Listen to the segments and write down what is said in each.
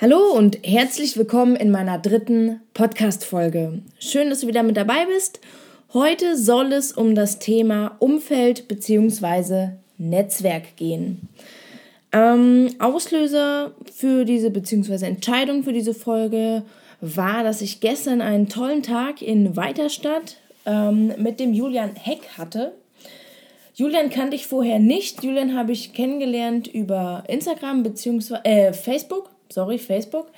Hallo und herzlich willkommen in meiner dritten Podcast-Folge. Schön, dass du wieder mit dabei bist. Heute soll es um das Thema Umfeld bzw. Netzwerk gehen. Ähm, Auslöser für diese bzw. Entscheidung für diese Folge war, dass ich gestern einen tollen Tag in Weiterstadt ähm, mit dem Julian Heck hatte. Julian kannte ich vorher nicht. Julian habe ich kennengelernt über Instagram bzw. Äh, Facebook sorry, Facebook.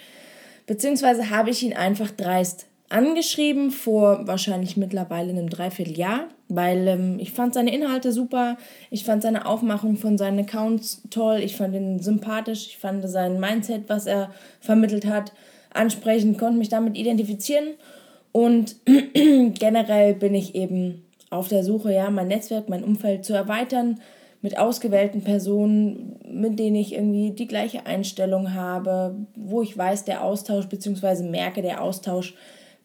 Beziehungsweise habe ich ihn einfach dreist angeschrieben vor wahrscheinlich mittlerweile einem Dreivierteljahr, weil ähm, ich fand seine Inhalte super, ich fand seine Aufmachung von seinen Accounts toll, ich fand ihn sympathisch, ich fand sein Mindset, was er vermittelt hat, ansprechend, konnte mich damit identifizieren. Und generell bin ich eben auf der Suche, ja, mein Netzwerk, mein Umfeld zu erweitern, mit ausgewählten Personen, mit denen ich irgendwie die gleiche Einstellung habe, wo ich weiß, der Austausch bzw. merke, der Austausch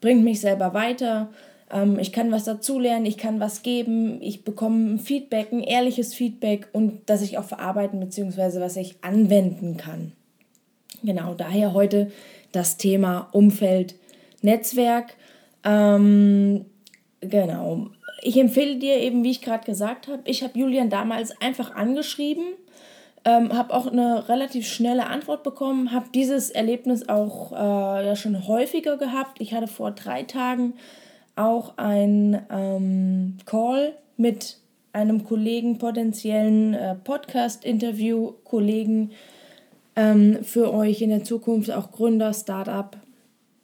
bringt mich selber weiter. Ähm, ich kann was dazulernen, ich kann was geben, ich bekomme ein Feedback, ein ehrliches Feedback und das ich auch verarbeiten bzw. was ich anwenden kann. Genau, daher heute das Thema Umfeld, Netzwerk. Ähm, genau, ich empfehle dir eben, wie ich gerade gesagt habe, ich habe Julian damals einfach angeschrieben, ähm, habe auch eine relativ schnelle Antwort bekommen, habe dieses Erlebnis auch äh, ja schon häufiger gehabt. Ich hatte vor drei Tagen auch ein ähm, Call mit einem Kollegen, potenziellen äh, Podcast-Interview-Kollegen ähm, für euch in der Zukunft, auch Gründer, Startup,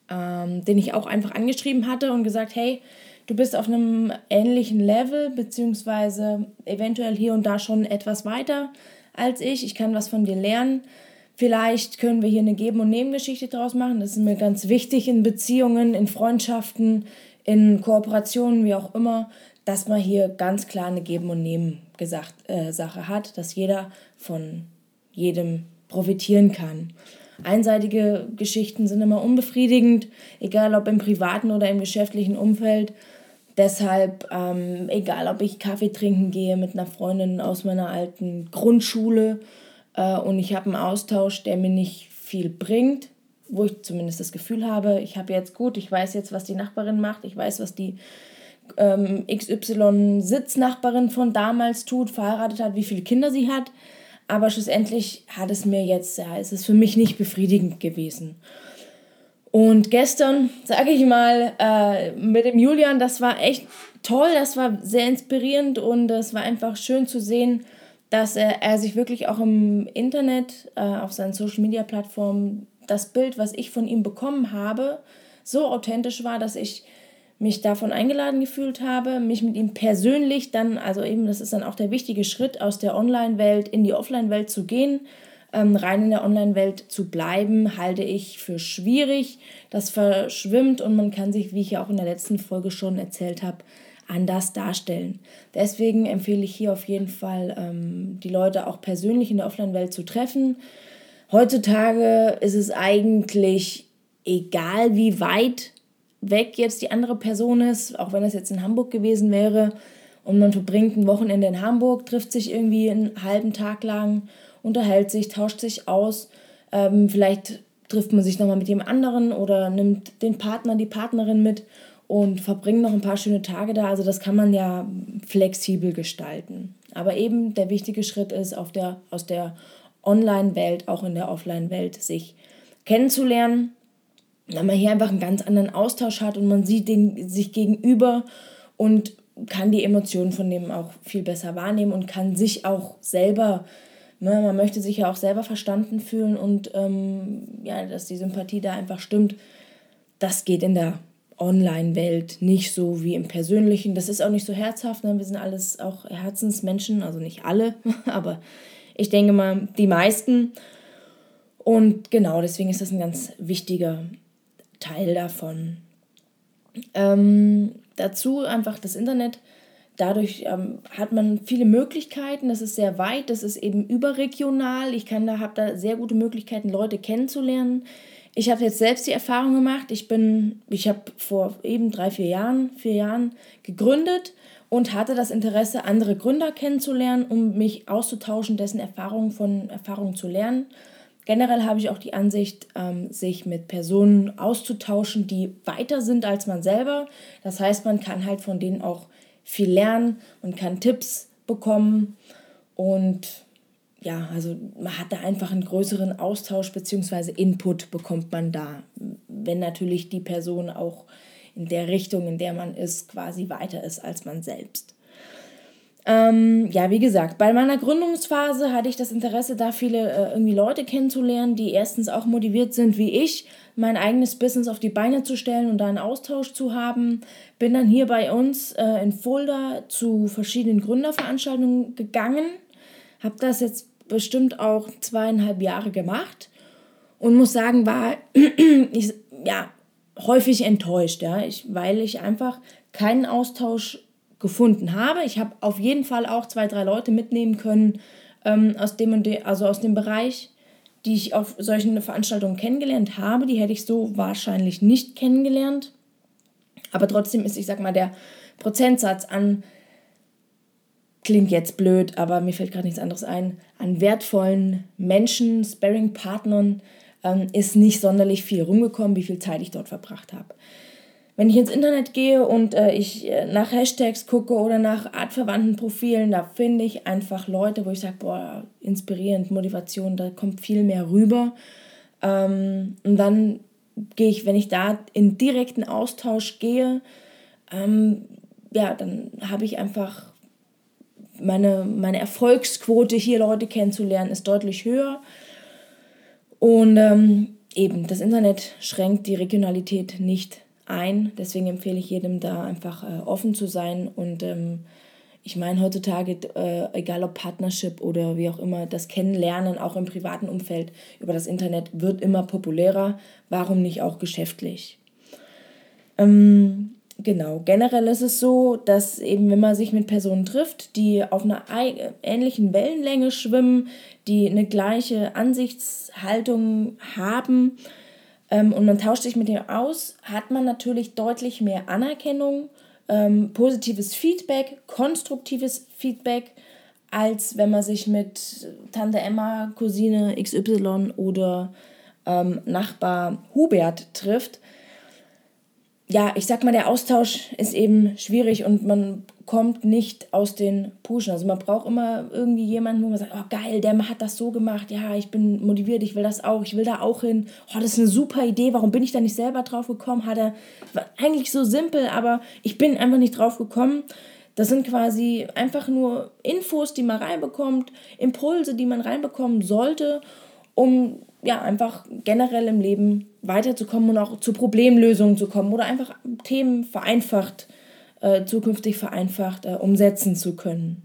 ähm, den ich auch einfach angeschrieben hatte und gesagt, hey, du bist auf einem ähnlichen Level, beziehungsweise eventuell hier und da schon etwas weiter als ich. Ich kann was von dir lernen. Vielleicht können wir hier eine Geben- und Nebengeschichte draus machen. Das ist mir ganz wichtig in Beziehungen, in Freundschaften, in Kooperationen, wie auch immer, dass man hier ganz klar eine Geben- und Nehmen-Sache äh, hat, dass jeder von jedem profitieren kann. Einseitige Geschichten sind immer unbefriedigend, egal ob im privaten oder im geschäftlichen Umfeld. Deshalb, ähm, egal ob ich Kaffee trinken gehe mit einer Freundin aus meiner alten Grundschule äh, und ich habe einen Austausch, der mir nicht viel bringt, wo ich zumindest das Gefühl habe, ich habe jetzt gut, ich weiß jetzt, was die Nachbarin macht, ich weiß, was die ähm, XY-Sitznachbarin von damals tut, verheiratet hat, wie viele Kinder sie hat. Aber schlussendlich hat es mir jetzt, ja, es ist für mich nicht befriedigend gewesen. Und gestern, sage ich mal, äh, mit dem Julian, das war echt toll, das war sehr inspirierend und es war einfach schön zu sehen, dass er, er sich wirklich auch im Internet, äh, auf seinen Social-Media-Plattformen, das Bild, was ich von ihm bekommen habe, so authentisch war, dass ich mich davon eingeladen gefühlt habe, mich mit ihm persönlich dann, also eben, das ist dann auch der wichtige Schritt, aus der Online-Welt in die Offline-Welt zu gehen, ähm, rein in der Online-Welt zu bleiben, halte ich für schwierig. Das verschwimmt und man kann sich, wie ich ja auch in der letzten Folge schon erzählt habe, anders darstellen. Deswegen empfehle ich hier auf jeden Fall, ähm, die Leute auch persönlich in der Offline-Welt zu treffen. Heutzutage ist es eigentlich egal, wie weit weg jetzt die andere Person ist, auch wenn das jetzt in Hamburg gewesen wäre und man verbringt ein Wochenende in Hamburg, trifft sich irgendwie einen halben Tag lang, unterhält sich, tauscht sich aus, ähm, vielleicht trifft man sich nochmal mit jemand anderen oder nimmt den Partner, die Partnerin mit und verbringt noch ein paar schöne Tage da. Also das kann man ja flexibel gestalten. Aber eben der wichtige Schritt ist, auf der, aus der Online-Welt, auch in der Offline-Welt, sich kennenzulernen weil man hier einfach einen ganz anderen Austausch hat und man sieht den, sich gegenüber und kann die Emotionen von dem auch viel besser wahrnehmen und kann sich auch selber, ne, man möchte sich ja auch selber verstanden fühlen und ähm, ja, dass die Sympathie da einfach stimmt, das geht in der Online-Welt nicht so wie im Persönlichen. Das ist auch nicht so herzhaft, ne? wir sind alles auch Herzensmenschen, also nicht alle, aber ich denke mal, die meisten. Und genau, deswegen ist das ein ganz wichtiger Teil davon. Ähm, dazu einfach das Internet. Dadurch ähm, hat man viele Möglichkeiten. Das ist sehr weit. Das ist eben überregional. Ich kann da habe da sehr gute Möglichkeiten, Leute kennenzulernen. Ich habe jetzt selbst die Erfahrung gemacht. Ich bin, ich habe vor eben drei, vier Jahren, vier Jahren gegründet und hatte das Interesse, andere Gründer kennenzulernen, um mich auszutauschen, dessen Erfahrungen von Erfahrungen zu lernen. Generell habe ich auch die Ansicht, ähm, sich mit Personen auszutauschen, die weiter sind als man selber. Das heißt, man kann halt von denen auch viel lernen und kann Tipps bekommen und ja, also man hat da einfach einen größeren Austausch bzw. Input bekommt man da, wenn natürlich die Person auch in der Richtung, in der man ist, quasi weiter ist als man selbst. Ähm, ja, wie gesagt, bei meiner Gründungsphase hatte ich das Interesse, da viele äh, irgendwie Leute kennenzulernen, die erstens auch motiviert sind wie ich, mein eigenes Business auf die Beine zu stellen und da einen Austausch zu haben. Bin dann hier bei uns äh, in Fulda zu verschiedenen Gründerveranstaltungen gegangen, habe das jetzt bestimmt auch zweieinhalb Jahre gemacht und muss sagen, war ich, ja, häufig enttäuscht, ja, ich, weil ich einfach keinen Austausch gefunden habe. Ich habe auf jeden Fall auch zwei, drei Leute mitnehmen können ähm, aus dem und de, also aus dem Bereich, die ich auf solchen Veranstaltungen kennengelernt habe. Die hätte ich so wahrscheinlich nicht kennengelernt. Aber trotzdem ist, ich sag mal, der Prozentsatz an, klingt jetzt blöd, aber mir fällt gerade nichts anderes ein, an wertvollen Menschen, Sparring-Partnern ähm, ist nicht sonderlich viel rumgekommen, wie viel Zeit ich dort verbracht habe wenn ich ins Internet gehe und äh, ich äh, nach Hashtags gucke oder nach artverwandten Profilen, da finde ich einfach Leute, wo ich sage, boah, inspirierend, Motivation, da kommt viel mehr rüber. Ähm, und dann gehe ich, wenn ich da in direkten Austausch gehe, ähm, ja, dann habe ich einfach meine, meine Erfolgsquote hier Leute kennenzulernen, ist deutlich höher. Und ähm, eben, das Internet schränkt die Regionalität nicht ein. Deswegen empfehle ich jedem da einfach äh, offen zu sein. Und ähm, ich meine heutzutage, äh, egal ob Partnership oder wie auch immer, das Kennenlernen auch im privaten Umfeld über das Internet wird immer populärer. Warum nicht auch geschäftlich? Ähm, genau, generell ist es so, dass eben, wenn man sich mit Personen trifft, die auf einer ähnlichen Wellenlänge schwimmen, die eine gleiche Ansichtshaltung haben, und man tauscht sich mit dem aus, hat man natürlich deutlich mehr Anerkennung, ähm, positives Feedback, konstruktives Feedback, als wenn man sich mit Tante Emma, Cousine XY oder ähm, Nachbar Hubert trifft. Ja, ich sag mal, der Austausch ist eben schwierig und man kommt nicht aus den Puschen. Also man braucht immer irgendwie jemanden, wo man sagt, oh geil, der hat das so gemacht, ja, ich bin motiviert, ich will das auch, ich will da auch hin. Oh, das ist eine super Idee, warum bin ich da nicht selber drauf gekommen? Hat er eigentlich so simpel, aber ich bin einfach nicht drauf gekommen. Das sind quasi einfach nur Infos, die man reinbekommt, Impulse, die man reinbekommen sollte, um ja einfach generell im Leben weiterzukommen und auch zu Problemlösungen zu kommen oder einfach Themen vereinfacht zu äh, zukünftig vereinfacht äh, umsetzen zu können.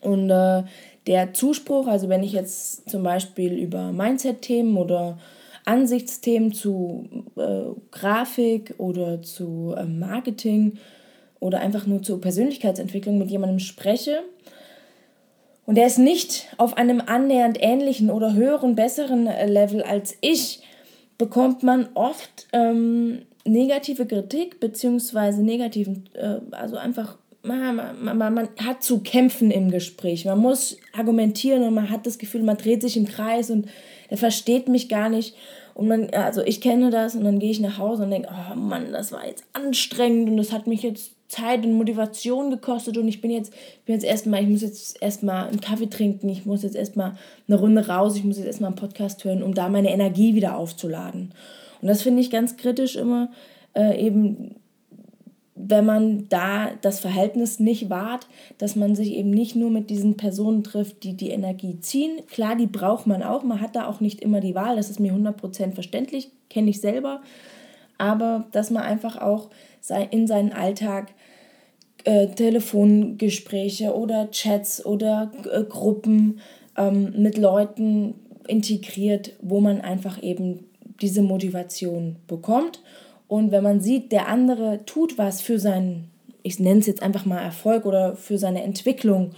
Und äh, der Zuspruch, also wenn ich jetzt zum Beispiel über Mindset-Themen oder Ansichtsthemen zu äh, Grafik oder zu äh, Marketing oder einfach nur zur Persönlichkeitsentwicklung mit jemandem spreche und der ist nicht auf einem annähernd ähnlichen oder höheren, besseren äh, Level als ich, bekommt man oft ähm, negative Kritik beziehungsweise negativen, äh, also einfach, man, man, man, man hat zu kämpfen im Gespräch. Man muss argumentieren und man hat das Gefühl, man dreht sich im Kreis und der versteht mich gar nicht. Und man, also ich kenne das und dann gehe ich nach Hause und denke, oh Mann, das war jetzt anstrengend und das hat mich jetzt Zeit und Motivation gekostet und ich bin jetzt, bin jetzt erstmal, ich muss jetzt erstmal einen Kaffee trinken, ich muss jetzt erstmal eine Runde raus, ich muss jetzt erstmal einen Podcast hören, um da meine Energie wieder aufzuladen. Und das finde ich ganz kritisch immer, äh, eben wenn man da das Verhältnis nicht wahrt, dass man sich eben nicht nur mit diesen Personen trifft, die die Energie ziehen. Klar, die braucht man auch, man hat da auch nicht immer die Wahl, das ist mir 100% verständlich, kenne ich selber. Aber dass man einfach auch in seinen Alltag äh, Telefongespräche oder Chats oder äh, Gruppen ähm, mit Leuten integriert, wo man einfach eben diese Motivation bekommt. Und wenn man sieht, der andere tut was für seinen, ich nenne es jetzt einfach mal Erfolg oder für seine Entwicklung,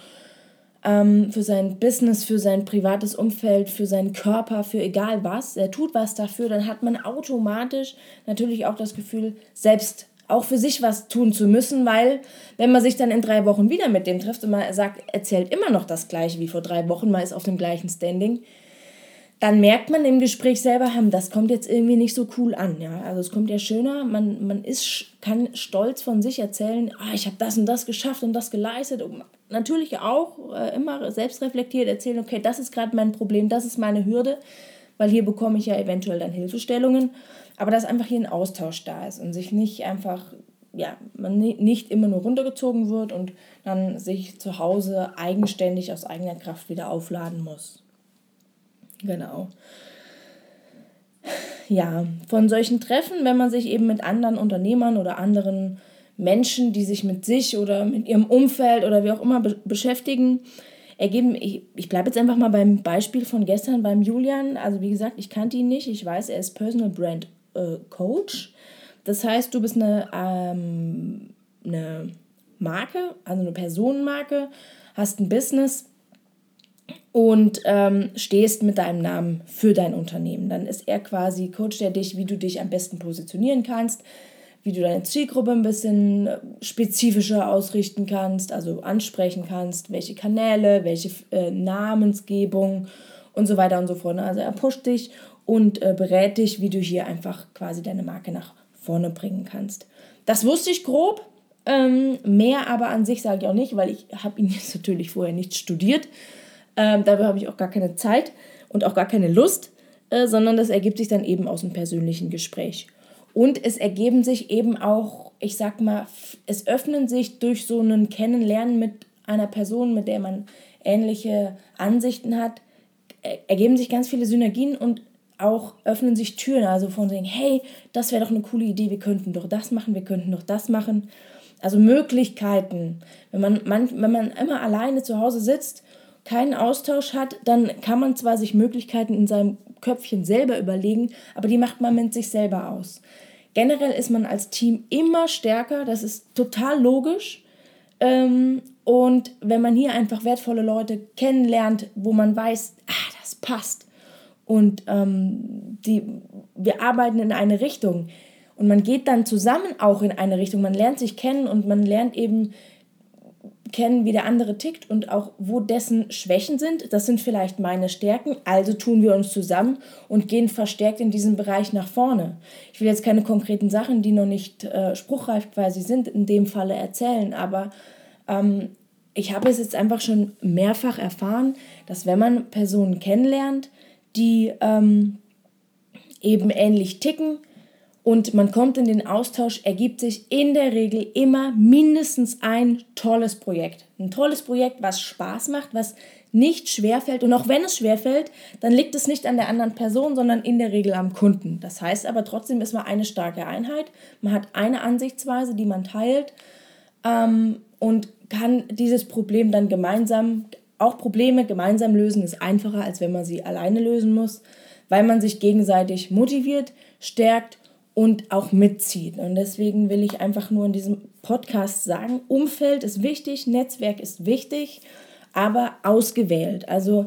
ähm, für sein Business, für sein privates Umfeld, für seinen Körper, für egal was, er tut was dafür, dann hat man automatisch natürlich auch das Gefühl, selbst auch für sich was tun zu müssen, weil wenn man sich dann in drei Wochen wieder mit dem trifft und man sagt, erzählt immer noch das gleiche wie vor drei Wochen, man ist auf dem gleichen Standing, dann merkt man im Gespräch selber, hm, das kommt jetzt irgendwie nicht so cool an. Ja? Also es kommt ja schöner, man, man ist, kann stolz von sich erzählen, ah, ich habe das und das geschafft und das geleistet. Und natürlich auch äh, immer selbstreflektiert erzählen, okay, das ist gerade mein Problem, das ist meine Hürde, weil hier bekomme ich ja eventuell dann Hilfestellungen. Aber dass einfach hier ein Austausch da ist und sich nicht einfach, ja, man nicht immer nur runtergezogen wird und dann sich zu Hause eigenständig aus eigener Kraft wieder aufladen muss. Genau. Ja, von solchen Treffen, wenn man sich eben mit anderen Unternehmern oder anderen Menschen, die sich mit sich oder mit ihrem Umfeld oder wie auch immer be beschäftigen, ergeben, ich, ich bleibe jetzt einfach mal beim Beispiel von gestern beim Julian. Also wie gesagt, ich kannte ihn nicht. Ich weiß, er ist Personal Brand äh, Coach. Das heißt, du bist eine, ähm, eine Marke, also eine Personenmarke, hast ein Business und ähm, stehst mit deinem Namen für dein Unternehmen. Dann ist er quasi, coacht er dich, wie du dich am besten positionieren kannst, wie du deine Zielgruppe ein bisschen spezifischer ausrichten kannst, also ansprechen kannst, welche Kanäle, welche äh, Namensgebung und so weiter und so fort. Also er pusht dich und äh, berät dich, wie du hier einfach quasi deine Marke nach vorne bringen kannst. Das wusste ich grob, ähm, mehr aber an sich sage ich auch nicht, weil ich habe ihn jetzt natürlich vorher nicht studiert. Ähm, dafür habe ich auch gar keine Zeit und auch gar keine Lust, äh, sondern das ergibt sich dann eben aus einem persönlichen Gespräch. Und es ergeben sich eben auch, ich sag mal, es öffnen sich durch so ein Kennenlernen mit einer Person, mit der man ähnliche Ansichten hat, ergeben sich ganz viele Synergien und auch öffnen sich Türen, also von sagen, hey, das wäre doch eine coole Idee, wir könnten doch das machen, wir könnten doch das machen. Also Möglichkeiten. Wenn man, man, wenn man immer alleine zu Hause sitzt keinen Austausch hat, dann kann man zwar sich Möglichkeiten in seinem Köpfchen selber überlegen, aber die macht man mit sich selber aus. Generell ist man als Team immer stärker, das ist total logisch. Ähm, und wenn man hier einfach wertvolle Leute kennenlernt, wo man weiß, ah, das passt und ähm, die, wir arbeiten in eine Richtung und man geht dann zusammen auch in eine Richtung, man lernt sich kennen und man lernt eben kennen, wie der andere tickt und auch wo dessen Schwächen sind. Das sind vielleicht meine Stärken. Also tun wir uns zusammen und gehen verstärkt in diesem Bereich nach vorne. Ich will jetzt keine konkreten Sachen, die noch nicht äh, spruchreif quasi sind, in dem Falle erzählen, aber ähm, ich habe es jetzt einfach schon mehrfach erfahren, dass wenn man Personen kennenlernt, die ähm, eben ähnlich ticken, und man kommt in den Austausch, ergibt sich in der Regel immer mindestens ein tolles Projekt. Ein tolles Projekt, was Spaß macht, was nicht schwerfällt. Und auch wenn es schwerfällt, dann liegt es nicht an der anderen Person, sondern in der Regel am Kunden. Das heißt aber trotzdem ist man eine starke Einheit. Man hat eine Ansichtsweise, die man teilt ähm, und kann dieses Problem dann gemeinsam, auch Probleme gemeinsam lösen, ist einfacher, als wenn man sie alleine lösen muss, weil man sich gegenseitig motiviert, stärkt und auch mitzieht. Und deswegen will ich einfach nur in diesem Podcast sagen, Umfeld ist wichtig, Netzwerk ist wichtig, aber ausgewählt. Also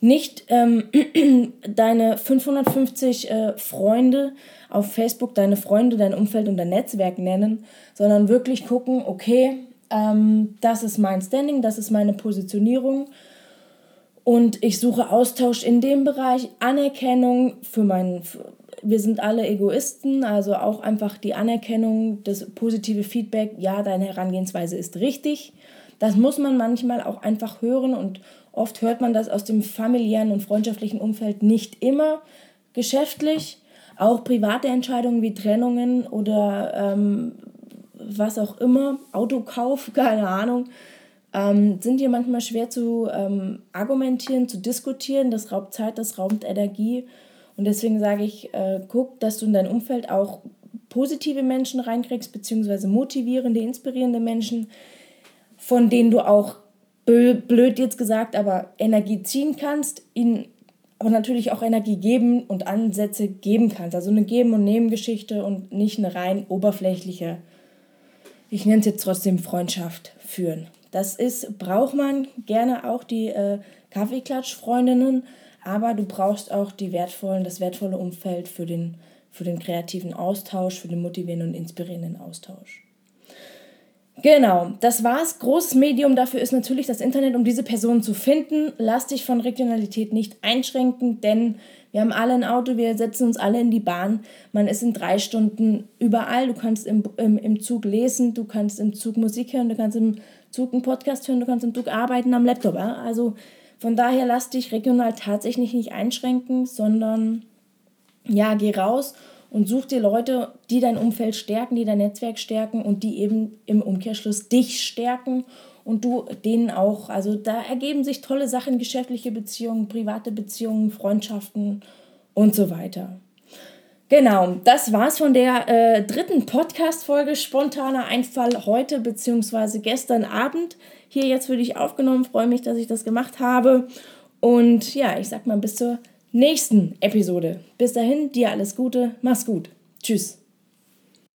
nicht ähm, deine 550 äh, Freunde auf Facebook, deine Freunde, dein Umfeld und dein Netzwerk nennen, sondern wirklich gucken, okay, ähm, das ist mein Standing, das ist meine Positionierung und ich suche Austausch in dem Bereich, Anerkennung für meinen wir sind alle Egoisten, also auch einfach die Anerkennung, das positive Feedback, ja, deine Herangehensweise ist richtig. Das muss man manchmal auch einfach hören und oft hört man das aus dem familiären und freundschaftlichen Umfeld nicht immer geschäftlich. Auch private Entscheidungen wie Trennungen oder ähm, was auch immer, Autokauf, keine Ahnung, ähm, sind hier manchmal schwer zu ähm, argumentieren, zu diskutieren. Das raubt Zeit, das raubt Energie. Und deswegen sage ich, äh, guck, dass du in dein Umfeld auch positive Menschen reinkriegst, beziehungsweise motivierende, inspirierende Menschen, von denen du auch, blöd jetzt gesagt, aber Energie ziehen kannst, ihnen aber natürlich auch Energie geben und Ansätze geben kannst. Also eine Geben- und Nehmen-Geschichte und nicht eine rein oberflächliche, ich nenne es jetzt trotzdem Freundschaft führen. Das ist, braucht man gerne auch die äh, Kaffeeklatsch-Freundinnen, aber du brauchst auch die wertvollen, das wertvolle Umfeld für den, für den kreativen Austausch, für den motivierenden und inspirierenden Austausch. Genau, das war's. Großes Medium dafür ist natürlich das Internet, um diese Personen zu finden. Lass dich von Regionalität nicht einschränken, denn wir haben alle ein Auto, wir setzen uns alle in die Bahn. Man ist in drei Stunden überall. Du kannst im, im, im Zug lesen, du kannst im Zug Musik hören, du kannst im Zug einen Podcast hören, du kannst im Zug arbeiten am Laptop. Also von daher lass dich regional tatsächlich nicht einschränken, sondern ja, geh raus und such dir Leute, die dein Umfeld stärken, die dein Netzwerk stärken und die eben im Umkehrschluss dich stärken und du denen auch, also da ergeben sich tolle Sachen, geschäftliche Beziehungen, private Beziehungen, Freundschaften und so weiter. Genau, das war's von der äh, dritten Podcast-Folge Spontaner Einfall heute bzw. gestern Abend. Hier jetzt für dich aufgenommen. Freue mich, dass ich das gemacht habe. Und ja, ich sag mal bis zur nächsten Episode. Bis dahin, dir alles Gute. Mach's gut. Tschüss.